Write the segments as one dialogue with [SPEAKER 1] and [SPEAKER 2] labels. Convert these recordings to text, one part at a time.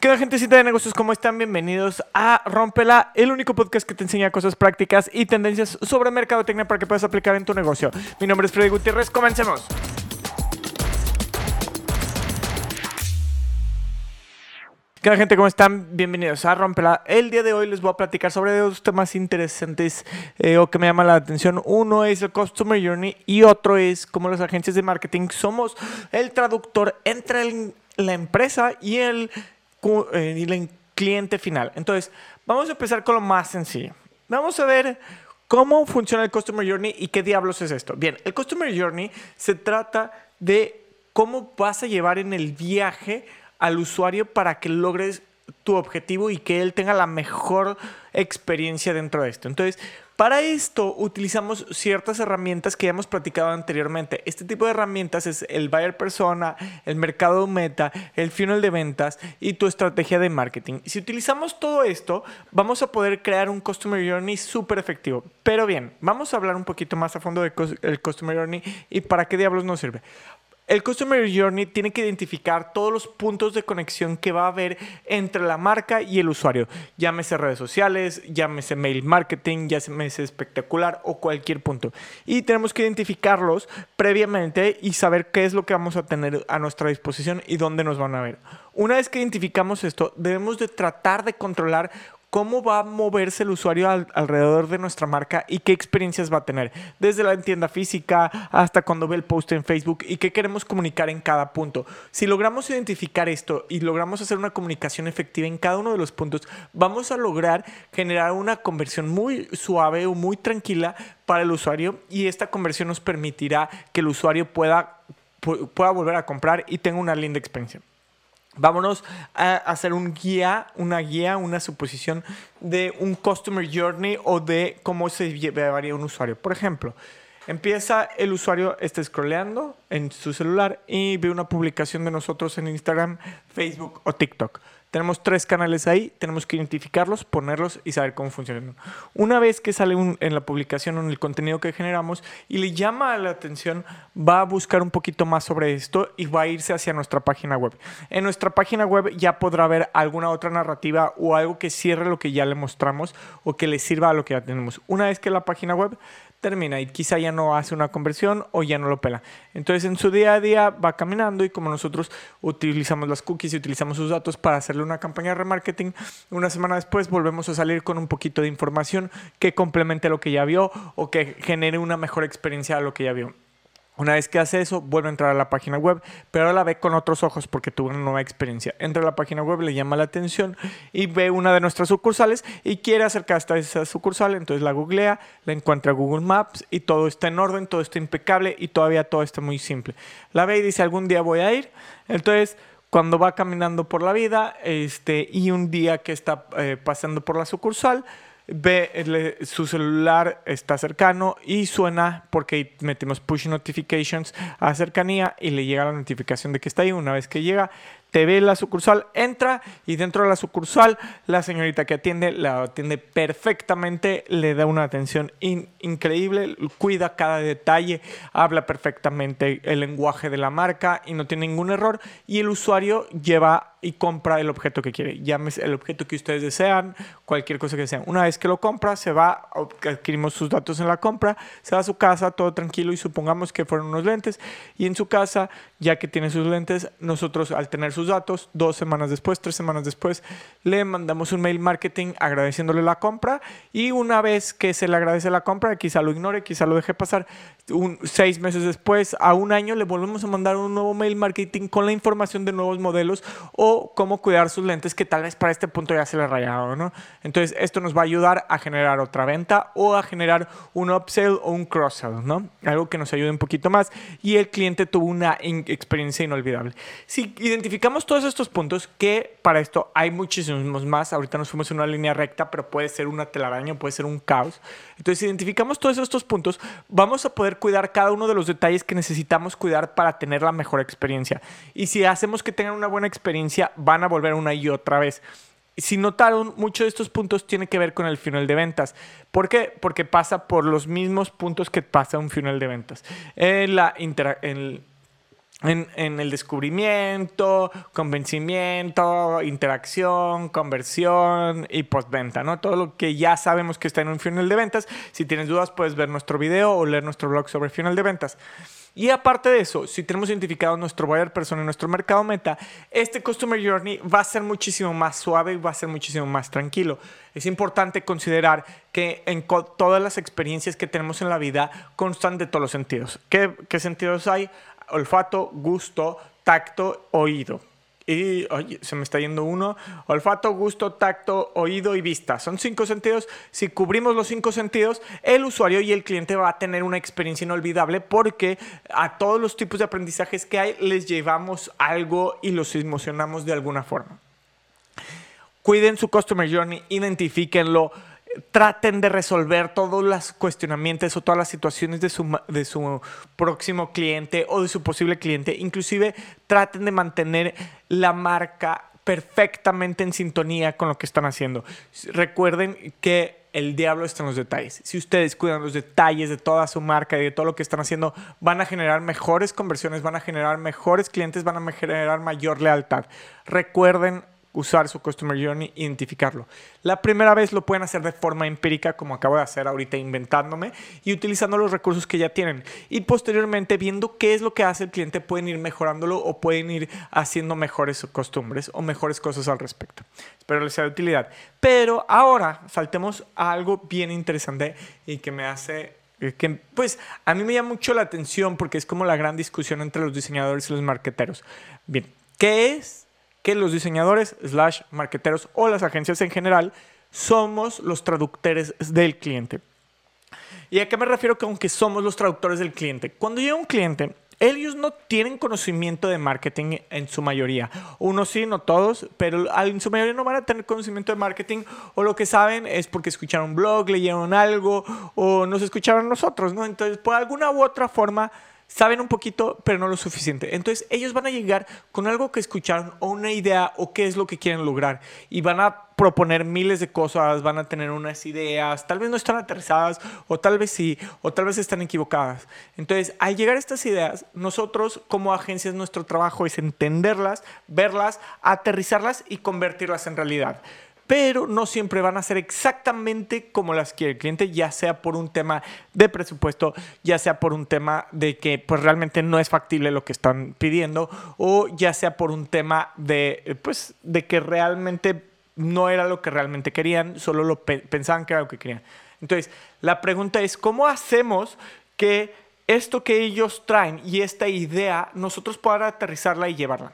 [SPEAKER 1] ¿Qué onda, gentecita de negocios? ¿Cómo están? Bienvenidos a Rompela, el único podcast que te enseña cosas prácticas y tendencias sobre mercadotecnia para que puedas aplicar en tu negocio. Mi nombre es Freddy Gutiérrez, comencemos. ¿Qué onda, gente? ¿Cómo están? Bienvenidos a Rompela. El día de hoy les voy a platicar sobre dos temas interesantes eh, o que me llaman la atención. Uno es el Customer Journey y otro es cómo las agencias de marketing somos el traductor entre la empresa y el eh, cliente final. Entonces, vamos a empezar con lo más sencillo. Vamos a ver cómo funciona el Customer Journey y qué diablos es esto. Bien, el Customer Journey se trata de cómo vas a llevar en el viaje al usuario para que logres tu objetivo y que él tenga la mejor experiencia dentro de esto. Entonces, para esto utilizamos ciertas herramientas que ya hemos platicado anteriormente. Este tipo de herramientas es el buyer persona, el mercado meta, el funnel de ventas y tu estrategia de marketing. Si utilizamos todo esto, vamos a poder crear un customer journey súper efectivo. Pero bien, vamos a hablar un poquito más a fondo del customer journey y para qué diablos nos sirve. El Customer Journey tiene que identificar todos los puntos de conexión que va a haber entre la marca y el usuario. Llámese redes sociales, llámese mail marketing, llámese espectacular o cualquier punto. Y tenemos que identificarlos previamente y saber qué es lo que vamos a tener a nuestra disposición y dónde nos van a ver. Una vez que identificamos esto, debemos de tratar de controlar cómo va a moverse el usuario al- alrededor de nuestra marca y qué experiencias va a tener, desde la tienda física hasta cuando ve el post en Facebook y qué queremos comunicar en cada punto. Si logramos identificar esto y logramos hacer una comunicación efectiva en cada uno de los puntos, vamos a lograr generar una conversión muy suave o muy tranquila para el usuario y esta conversión nos permitirá que el usuario pueda, pu- pueda volver a comprar y tenga una linda experiencia. Vámonos a hacer un guía, una guía, una suposición de un customer journey o de cómo se llevaría un usuario. Por ejemplo, empieza el usuario, está scrolleando en su celular y ve una publicación de nosotros en Instagram, Facebook o TikTok. Tenemos tres canales ahí, tenemos que identificarlos, ponerlos y saber cómo funcionan. Una vez que sale en la publicación o en el contenido que generamos y le llama la atención, va a buscar un poquito más sobre esto y va a irse hacia nuestra página web. En nuestra página web ya podrá ver alguna otra narrativa o algo que cierre lo que ya le mostramos o que le sirva a lo que ya tenemos. Una vez que la página web termina y quizá ya no hace una conversión o ya no lo pela. Entonces en su día a día va caminando y como nosotros utilizamos las cookies y utilizamos sus datos para hacerle una campaña de remarketing, una semana después volvemos a salir con un poquito de información que complemente lo que ya vio o que genere una mejor experiencia a lo que ya vio. Una vez que hace eso, vuelve a entrar a la página web, pero la ve con otros ojos porque tuvo una nueva experiencia. Entra a la página web, le llama la atención y ve una de nuestras sucursales y quiere acercarse a esa sucursal, entonces la googlea, la encuentra en Google Maps y todo está en orden, todo está impecable y todavía todo está muy simple. La ve y dice, algún día voy a ir. Entonces, cuando va caminando por la vida este, y un día que está eh, pasando por la sucursal, ve su celular está cercano y suena porque metemos push notifications a cercanía y le llega la notificación de que está ahí. Una vez que llega, te ve la sucursal, entra y dentro de la sucursal la señorita que atiende la atiende perfectamente, le da una atención in- increíble, cuida cada detalle, habla perfectamente el lenguaje de la marca y no tiene ningún error y el usuario lleva y compra el objeto que quiere. Llámese el objeto que ustedes desean, cualquier cosa que desean. Una vez que lo compra, se va, adquirimos sus datos en la compra, se va a su casa todo tranquilo y supongamos que fueron unos lentes y en su casa, ya que tiene sus lentes, nosotros al tener sus datos, dos semanas después, tres semanas después, le mandamos un mail marketing agradeciéndole la compra y una vez que se le agradece la compra, quizá lo ignore, quizá lo deje pasar, un, seis meses después, a un año, le volvemos a mandar un nuevo mail marketing con la información de nuevos modelos o cómo cuidar sus lentes que tal vez para este punto ya se le rayaron, ¿no? Entonces, esto nos va a ayudar a generar otra venta o a generar un upsell o un cross-sell, ¿no? Algo que nos ayude un poquito más y el cliente tuvo una experiencia inolvidable. Si identificamos todos estos puntos, que para esto hay muchísimos más, ahorita nos fuimos en una línea recta, pero puede ser una telaraña, puede ser un caos. Entonces, si identificamos todos estos puntos, vamos a poder cuidar cada uno de los detalles que necesitamos cuidar para tener la mejor experiencia. Y si hacemos que tengan una buena experiencia, van a volver una y otra vez. Si notaron, muchos de estos puntos tiene que ver con el funnel de ventas. ¿Por qué? Porque pasa por los mismos puntos que pasa un funnel de ventas. En la intera- en en, el descubrimiento, convencimiento, interacción, conversión y postventa, ¿no? Todo lo que ya sabemos que está en un funnel de ventas. Si tienes dudas, puedes ver nuestro video o leer nuestro blog sobre funnel de ventas. Y aparte de eso, si tenemos identificado nuestro buyer persona y nuestro mercado meta, este Customer Journey va a ser muchísimo más suave y va a ser muchísimo más tranquilo. Es importante considerar que en todas las experiencias que tenemos en la vida constan de todos los sentidos. ¿Qué, qué sentidos hay? Olfato, gusto, tacto, oído. Y se me está yendo uno. Olfato, gusto, tacto, oído y vista. Son cinco sentidos. Si cubrimos los cinco sentidos, el usuario y el cliente va a tener una experiencia inolvidable porque a todos los tipos de aprendizajes que hay les llevamos algo y los emocionamos de alguna forma. Cuiden su Customer Journey, identifíquenlo traten de resolver todos los cuestionamientos o todas las situaciones de su, de su próximo cliente o de su posible cliente. Inclusive traten de mantener la marca perfectamente en sintonía con lo que están haciendo. Recuerden que el diablo está en los detalles. Si ustedes cuidan los detalles de toda su marca y de todo lo que están haciendo, van a generar mejores conversiones, van a generar mejores clientes, van a generar mayor lealtad. Recuerden usar su Customer Journey, identificarlo. La primera vez lo pueden hacer de forma empírica, como acabo de hacer ahorita inventándome, y utilizando los recursos que ya tienen. Y posteriormente, viendo qué es lo que hace el cliente, pueden ir mejorándolo o pueden ir haciendo mejores costumbres o mejores cosas al respecto. Espero les sea de utilidad. Pero ahora saltemos a algo bien interesante y que me hace eh, que pues a mí me llama mucho la atención porque es como la gran discusión entre los diseñadores y los marqueteros. Bien, ¿qué es que los diseñadores, slash marqueteros o las agencias en general somos los traductores del cliente. ¿Y a qué me refiero que aunque somos los traductores del cliente? Cuando llega un cliente, ellos no tienen conocimiento de marketing en su mayoría. Unos sí, no todos, pero en su mayoría no van a tener conocimiento de marketing o lo que saben es porque escucharon un blog, leyeron algo o nos escucharon nosotros, ¿no? Entonces, por alguna u otra forma, saben un poquito, pero no lo suficiente. Entonces ellos van a llegar con algo que escucharon o una idea o qué es lo que quieren lograr y van a proponer miles de cosas, van a tener unas ideas, tal vez no están aterrizadas o tal vez sí, o tal vez están equivocadas. Entonces, al llegar a estas ideas, nosotros como agencias nuestro trabajo es entenderlas, verlas, aterrizarlas y convertirlas en realidad pero no siempre van a ser exactamente como las quiere el cliente, ya sea por un tema de presupuesto, ya sea por un tema de que pues realmente no es factible lo que están pidiendo o ya sea por un tema de pues de que realmente no era lo que realmente querían, solo lo pensaban que era lo que querían. Entonces, la pregunta es ¿cómo hacemos que esto que ellos traen y esta idea nosotros podamos aterrizarla y llevarla?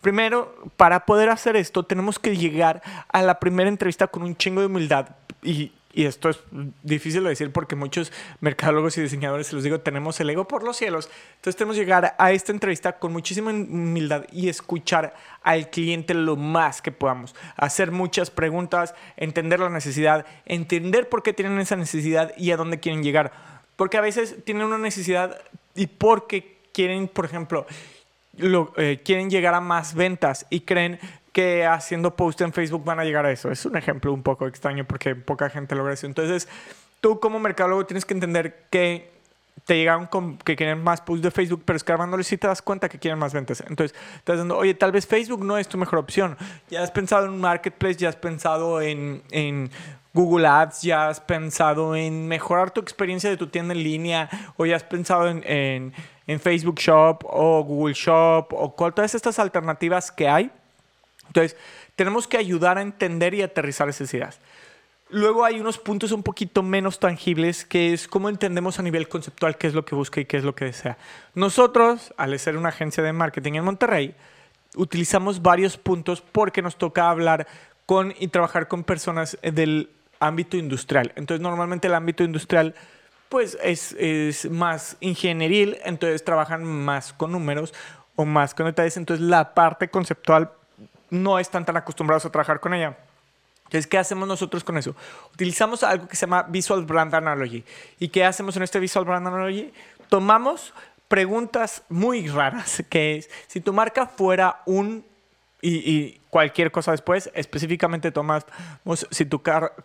[SPEAKER 1] Primero, para poder hacer esto, tenemos que llegar a la primera entrevista con un chingo de humildad. Y, esto es difícil de decir porque muchos mercadólogos y diseñadores, se los digo, tenemos el ego por los cielos. Entonces tenemos que llegar a esta entrevista con muchísima humildad y escuchar al cliente lo más que podamos. Hacer muchas preguntas, entender la necesidad, entender por qué tienen esa necesidad y a dónde quieren llegar. Porque a veces tienen una necesidad y porque quieren, por ejemplo, eh, quieren llegar a más ventas y creen que haciendo post en Facebook van a llegar a eso. Es un ejemplo un poco extraño porque poca gente logra eso. Entonces, tú como mercadólogo tienes que entender que te llegaron con que quieren más posts de Facebook, pero escarbándoles sí te das cuenta que quieren más ventas. Entonces, estás diciendo, oye, tal vez Facebook no es tu mejor opción. Ya has pensado en un marketplace, ya has pensado en, en Google Ads, ya has pensado en mejorar tu experiencia de tu tienda en línea o ya has pensado en, en, en Facebook Shop o Google Shop o con todas estas alternativas que hay. Entonces, tenemos que ayudar a entender y aterrizar esas ideas. Luego hay unos puntos un poquito menos tangibles, que es cómo entendemos a nivel conceptual qué es lo que busca y qué es lo que desea. Nosotros, al ser una agencia de marketing en Monterrey, utilizamos varios puntos porque nos toca hablar con y trabajar con personas del ámbito industrial. Entonces, normalmente el ámbito industrial pues es, es más ingenieril, entonces trabajan más con números o más con detalles, entonces la parte conceptual no están tan acostumbrados a trabajar con ella. Entonces, ¿qué hacemos nosotros con eso? Utilizamos algo que se llama Visual Brand Analogy. ¿Y qué hacemos en este Visual Brand Analogy? Tomamos preguntas muy raras, que es, si tu marca fuera un y, cualquier cosa después. Específicamente tomamos si tu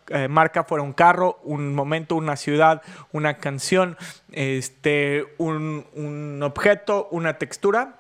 [SPEAKER 1] eh, marca fuera un carro, un momento, una ciudad, una canción, este, un, un objeto, una textura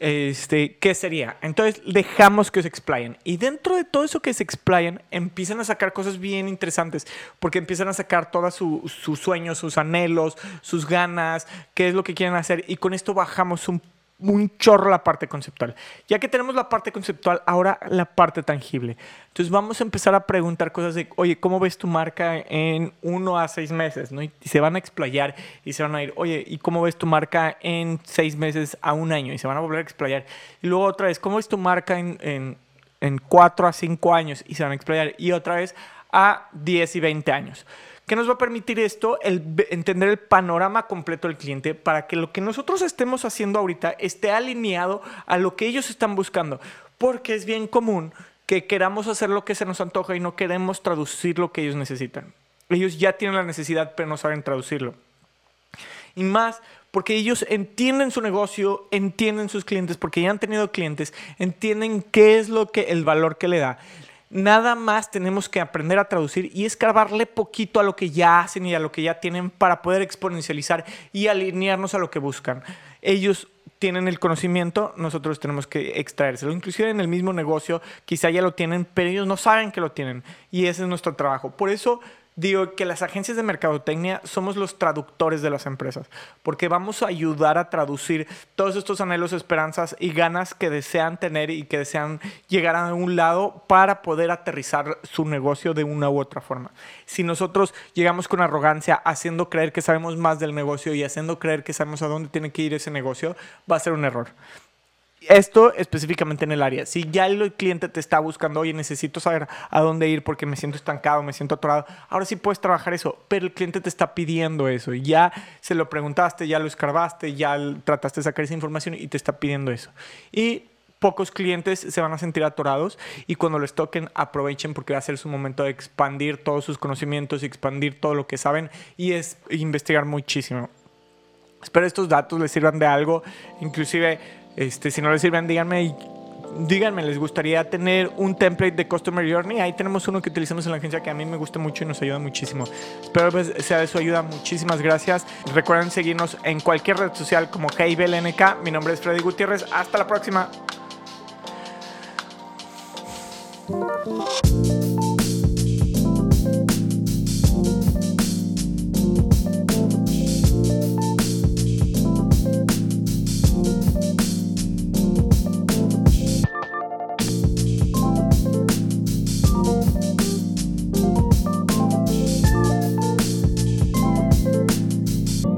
[SPEAKER 1] este, ¿qué sería? Entonces dejamos que se explayen. Y dentro de todo eso que se explayan, empiezan a sacar cosas bien interesantes, porque empiezan a sacar todos sus sueños, sus anhelos, sus ganas, qué es lo que quieren hacer. Y con esto bajamos un un chorro la parte conceptual. Ya que tenemos la parte conceptual, ahora la parte tangible. Entonces vamos a empezar a preguntar cosas de, oye, ¿cómo ves tu marca en uno a seis meses? ¿no? Y se van a explayar y se van a ir, oye, ¿y cómo ves tu marca en seis meses a un año? Y se van a volver a explayar. Y luego otra vez, ¿cómo ves tu marca en, en, en cuatro a cinco años? Y se van a explayar. Y otra vez a diez y veinte años. ¿Qué nos va a permitir esto? El entender el panorama completo del cliente para que lo que nosotros estemos haciendo ahorita esté alineado a lo que ellos están buscando. Porque es bien común que queramos hacer lo que se nos antoja y no queremos traducir lo que ellos necesitan. Ellos ya tienen la necesidad, pero no saben traducirlo. Y más porque ellos entienden su negocio, entienden sus clientes, porque ya han tenido clientes, entienden qué es lo que el valor que le da. Nada más tenemos que aprender a traducir y escarbarle poquito a lo que ya hacen y a lo que ya tienen para poder exponencializar y alinearnos a lo que buscan. Ellos tienen el conocimiento, nosotros tenemos que extraérselo. Inclusive en el mismo negocio, quizá ya lo tienen, pero ellos no saben que lo tienen. Y ese es nuestro trabajo. Por eso digo que las agencias de mercadotecnia somos los traductores de las empresas, porque vamos a ayudar a traducir todos estos anhelos, esperanzas y ganas que desean tener y que desean llegar a un lado para poder aterrizar su negocio de una u otra forma. Si nosotros llegamos con arrogancia haciendo creer que sabemos más del negocio y haciendo creer que sabemos a dónde tiene que ir ese negocio, va a ser un error esto específicamente en el área. Si ya el cliente te está buscando, oye, necesito saber a dónde ir porque me siento estancado, me siento atorado, ahora sí puedes trabajar eso, pero el cliente te está pidiendo eso y ya se lo preguntaste, ya lo escarbaste, ya trataste de sacar esa información y te está pidiendo eso. Y pocos clientes se van a sentir atorados y cuando les toquen aprovechen porque va a ser su momento de expandir todos sus conocimientos expandir todo lo que saben y es investigar muchísimo. Espero estos datos les sirvan de algo, inclusive este, si no les sirven, díganme díganme, ¿les gustaría tener un template de Customer Journey? Ahí tenemos uno que utilizamos en la agencia que a mí me gusta mucho y nos ayuda muchísimo. Espero pues sea de su ayuda. Muchísimas gracias. Recuerden seguirnos en cualquier red social como KIBLNK. Mi nombre es Freddy Gutiérrez. Hasta la próxima.